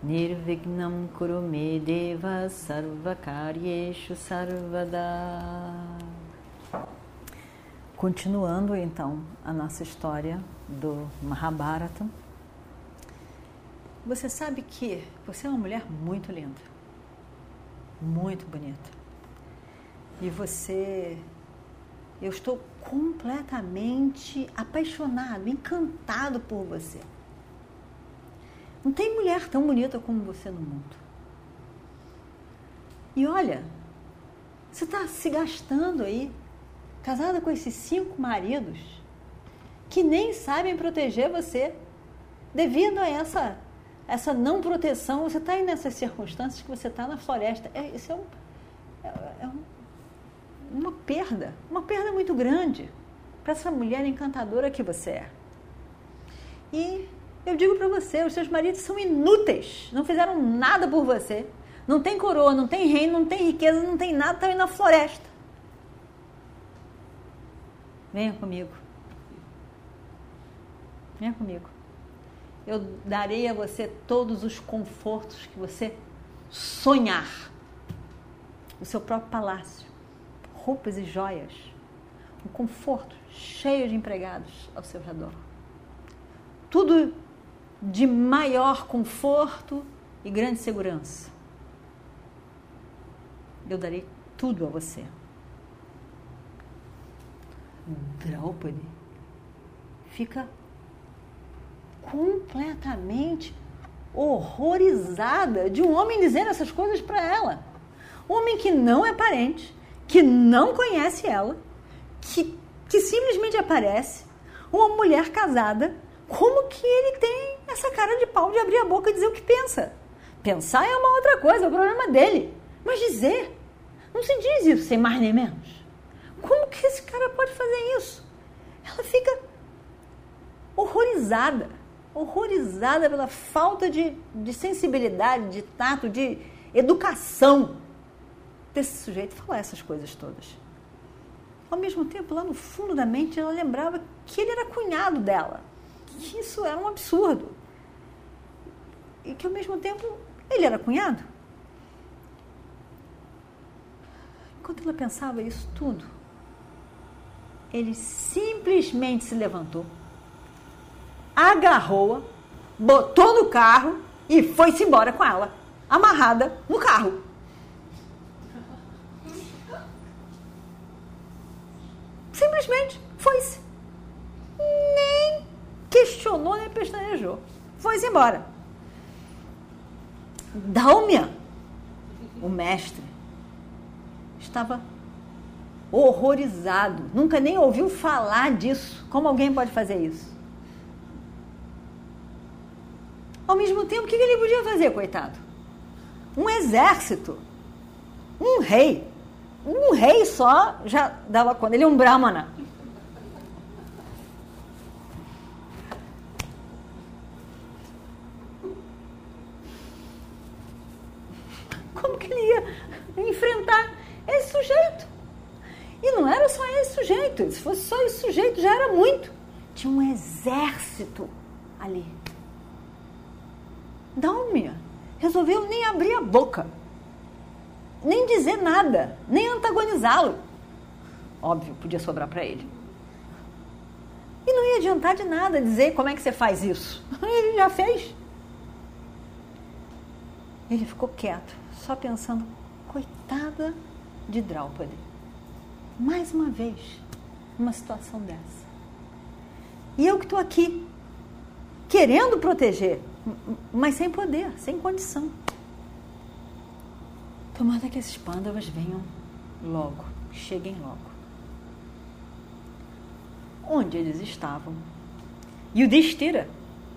Nirvignam Kurume Deva Sarvakaryeshu Sarvada Continuando então a nossa história do Mahabharata. Você sabe que você é uma mulher muito linda, muito bonita. E você eu estou completamente apaixonado, encantado por você. Não tem mulher tão bonita como você no mundo. E olha, você está se gastando aí, casada com esses cinco maridos, que nem sabem proteger você, devido a essa, essa não proteção. Você está aí nessas circunstâncias que você está na floresta. É, isso é um, é, é um uma perda, uma perda muito grande para essa mulher encantadora que você é. E eu digo para você, os seus maridos são inúteis, não fizeram nada por você. Não tem coroa, não tem reino, não tem riqueza, não tem nada, estão aí na floresta. Venha comigo. Venha comigo. Eu darei a você todos os confortos que você sonhar. O seu próprio palácio roupas e joias, um conforto cheio de empregados ao seu redor. Tudo de maior conforto e grande segurança. Eu darei tudo a você. Draupadi fica completamente horrorizada de um homem dizendo essas coisas para ela. Um homem que não é parente, que não conhece ela, que, que simplesmente aparece, uma mulher casada, como que ele tem essa cara de pau de abrir a boca e dizer o que pensa? Pensar é uma outra coisa, é o problema dele. Mas dizer, não se diz isso sem mais nem menos. Como que esse cara pode fazer isso? Ela fica horrorizada, horrorizada pela falta de, de sensibilidade, de tato, de educação desse sujeito falar essas coisas todas. Ao mesmo tempo, lá no fundo da mente, ela lembrava que ele era cunhado dela, que isso era um absurdo. E que ao mesmo tempo ele era cunhado. Enquanto ela pensava isso tudo, ele simplesmente se levantou, agarrou-a, botou no carro e foi-se embora com ela, amarrada no carro. Simplesmente foi-se. Nem questionou, nem pestanejou. Foi-se embora. Dalmia, o mestre, estava horrorizado. Nunca nem ouviu falar disso. Como alguém pode fazer isso? Ao mesmo tempo, o que ele podia fazer, coitado? Um exército, um rei, um rei só já dava conta. Ele é um brahmana. Como que ele ia enfrentar esse sujeito? E não era só esse sujeito. Se fosse só esse sujeito, já era muito. Tinha um exército ali. Dalmia resolveu nem abrir a boca nem dizer nada, nem antagonizá-lo. Óbvio, podia sobrar para ele. E não ia adiantar de nada dizer como é que você faz isso. Ele já fez. Ele ficou quieto, só pensando, coitada de Draupadi. Mais uma vez, uma situação dessa. E eu que estou aqui, querendo proteger, mas sem poder, sem condição. Tomara que esses pândavas venham logo, cheguem logo. Onde eles estavam? E o Destira,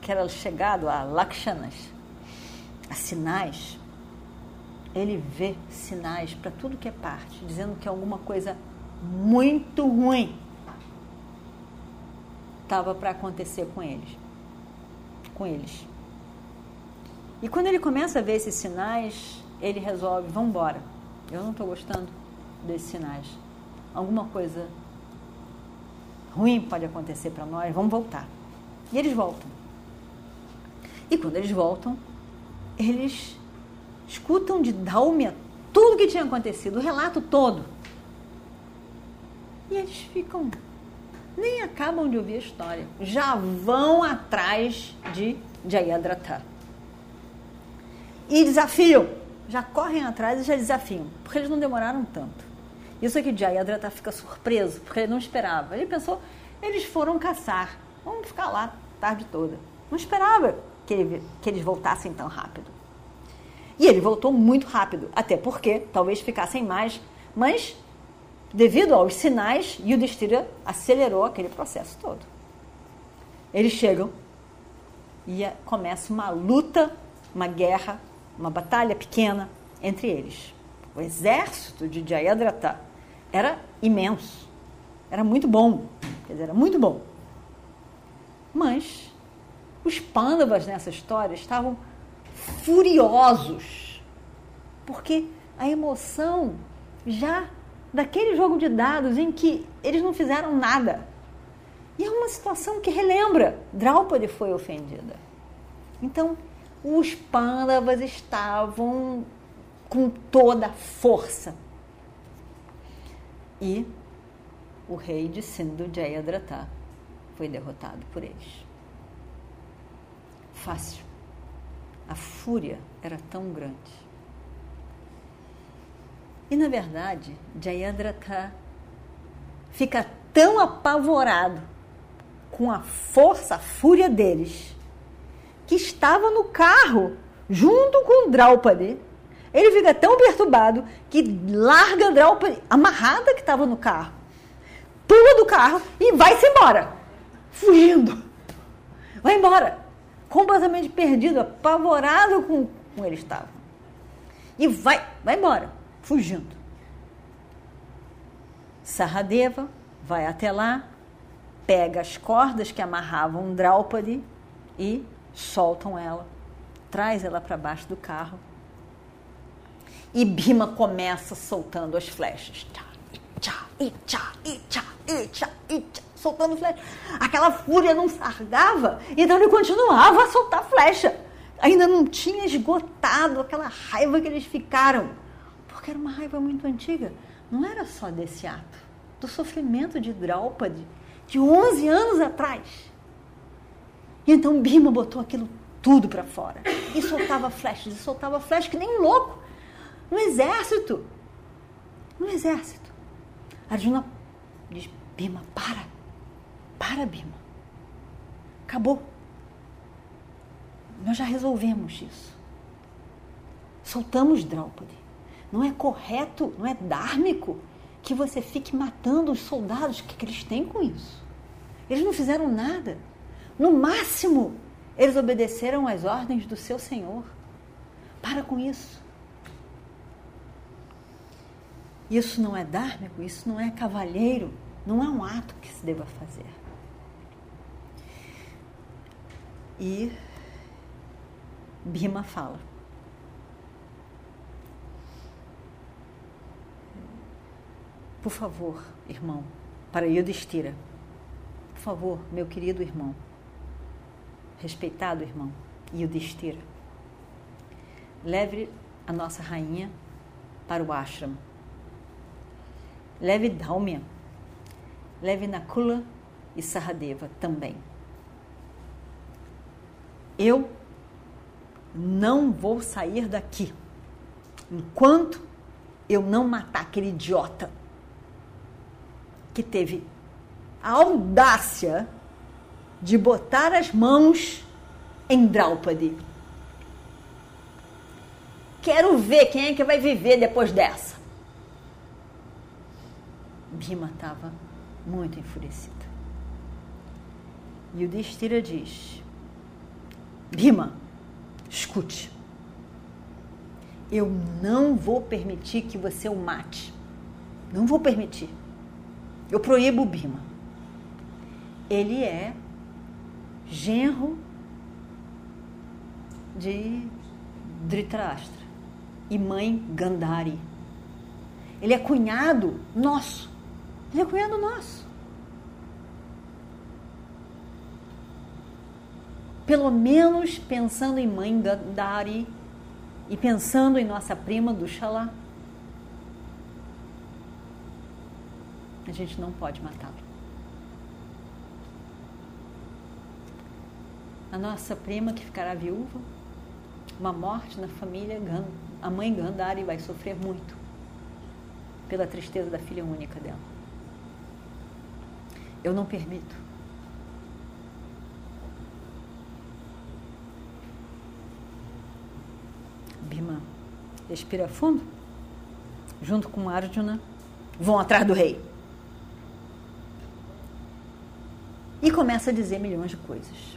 que era chegado a Lakshanas, a sinais, ele vê sinais para tudo que é parte, dizendo que alguma coisa muito ruim estava para acontecer com eles. Com eles. E quando ele começa a ver esses sinais, ele resolve, vamos embora. Eu não estou gostando desses sinais. Alguma coisa ruim pode acontecer para nós, vamos voltar. E eles voltam. E quando eles voltam, eles escutam de Dálmia tudo o que tinha acontecido, o relato todo. E eles ficam, nem acabam de ouvir a história, já vão atrás de Jayadratha. E desafiam, já correm atrás e já desafiam, porque eles não demoraram tanto. Isso aqui Jayadratha fica surpreso, porque ele não esperava. Ele pensou, eles foram caçar, vamos ficar lá a tarde toda. Não esperava que, ele, que eles voltassem tão rápido. E ele voltou muito rápido, até porque talvez ficassem mais, mas devido aos sinais, Yudhishthira acelerou aquele processo todo. Eles chegam e começa uma luta, uma guerra, uma batalha pequena entre eles. O exército de Jayadratha era imenso, era muito bom, quer dizer, era muito bom. Mas os pândavas nessa história estavam furiosos, porque a emoção já daquele jogo de dados em que eles não fizeram nada. E é uma situação que relembra, Draupadi foi ofendida. Então, os pândavas estavam com toda a força. E o rei de Sindhu Jayadratha foi derrotado por eles. Fácil. A fúria era tão grande. E na verdade, Jayadratha fica tão apavorado com a força, a fúria deles, que estava no carro junto com Draupadi. Ele fica tão perturbado que larga Draupadi amarrada que estava no carro, pula do carro e vai-se embora, fugindo. Vai embora completamente perdido, apavorado com como ele estava. E vai, vai embora, fugindo. Sarradeva vai até lá, pega as cordas que amarravam Draupadi e soltam ela, traz ela para baixo do carro. E Bima começa soltando as flechas. Tchá, tchá, tchá, tchá, tchá soltando flecha. Aquela fúria não sargava, então ele continuava a soltar flecha. Ainda não tinha esgotado aquela raiva que eles ficaram, porque era uma raiva muito antiga. Não era só desse ato, do sofrimento de Draupadi, de 11 anos atrás. E então Bima botou aquilo tudo para fora. E soltava flechas, e soltava flechas que nem louco. No exército. No exército. Arjuna diz, Bima, para. Para, Bima. Acabou. Nós já resolvemos isso. Soltamos Draupadi. Não é correto, não é dármico que você fique matando os soldados. O que, que eles têm com isso? Eles não fizeram nada. No máximo, eles obedeceram às ordens do seu Senhor. Para com isso. Isso não é dármico, isso não é cavalheiro, não é um ato que se deva fazer. E Bima fala. Por favor, irmão, para Yudhishthira, por favor, meu querido irmão, respeitado irmão, Yudhishthira, leve a nossa rainha para o ashram. Leve Dalmia, leve Nakula e Saradeva também eu não vou sair daqui enquanto eu não matar aquele idiota que teve a audácia de botar as mãos em Draupadi. Quero ver quem é que vai viver depois dessa. Bima estava muito enfurecida. E o Destira diz: Bima, escute. Eu não vou permitir que você o mate. Não vou permitir. Eu proíbo o Bima. Ele é genro de Dhritarashtra e mãe Gandhari. Ele é cunhado nosso. Ele é cunhado nosso. Pelo menos pensando em mãe Gandhari e pensando em nossa prima do Xalá. A gente não pode matá-lo. A nossa prima que ficará viúva, uma morte na família, a mãe Gandhari vai sofrer muito pela tristeza da filha única dela. Eu não permito. Bima respira fundo, junto com Arjuna, vão atrás do rei. E começa a dizer milhões de coisas.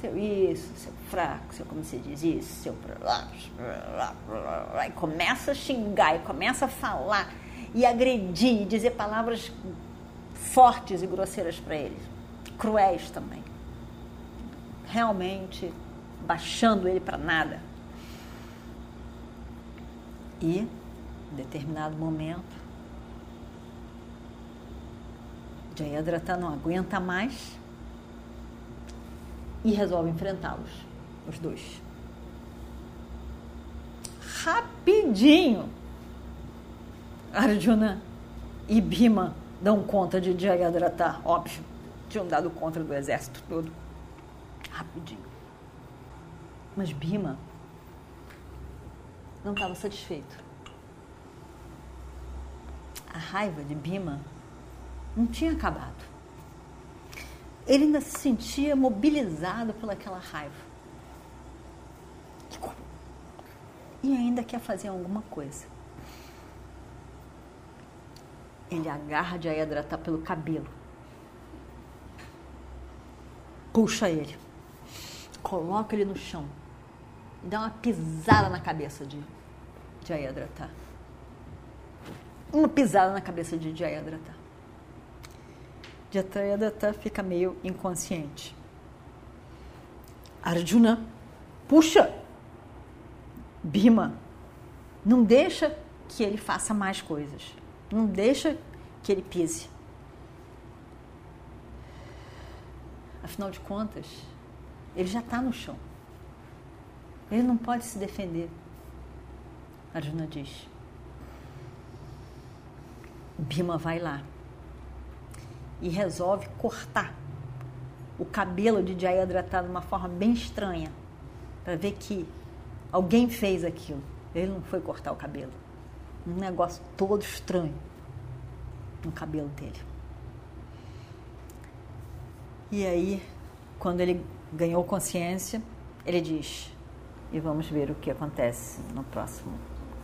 Seu isso, seu fraco, seu como se diz isso, seu. E começa a xingar, e começa a falar, e agredir, e dizer palavras fortes e grosseiras para eles, cruéis também. Realmente baixando ele para nada. E, em determinado momento, Jayadratha não aguenta mais e resolve enfrentá-los, os dois. Rapidinho, Arjuna e Bhima dão conta de Jayadratha, óbvio, tinham dado conta do exército todo. Rapidinho. Mas Bhima não estava satisfeito. A raiva de Bhima não tinha acabado. Ele ainda se sentia mobilizado pelaquela raiva. E ainda quer fazer alguma coisa. Ele agarra Jayadrata pelo cabelo. Puxa ele. Coloca ele no chão. E dá uma pisada na cabeça de Jayadrata. Uma pisada na cabeça de Jayadrata. Jayadratha fica meio inconsciente. Arjuna, puxa! Bima, não deixa que ele faça mais coisas. Não deixa que ele pise. Afinal de contas, ele já está no chão. Ele não pode se defender. Arjuna diz. Bima vai lá e resolve cortar o cabelo de Jayadratha de uma forma bem estranha, para ver que alguém fez aquilo. Ele não foi cortar o cabelo. Um negócio todo estranho no cabelo dele. E aí, quando ele ganhou consciência, ele diz: e vamos ver o que acontece no próximo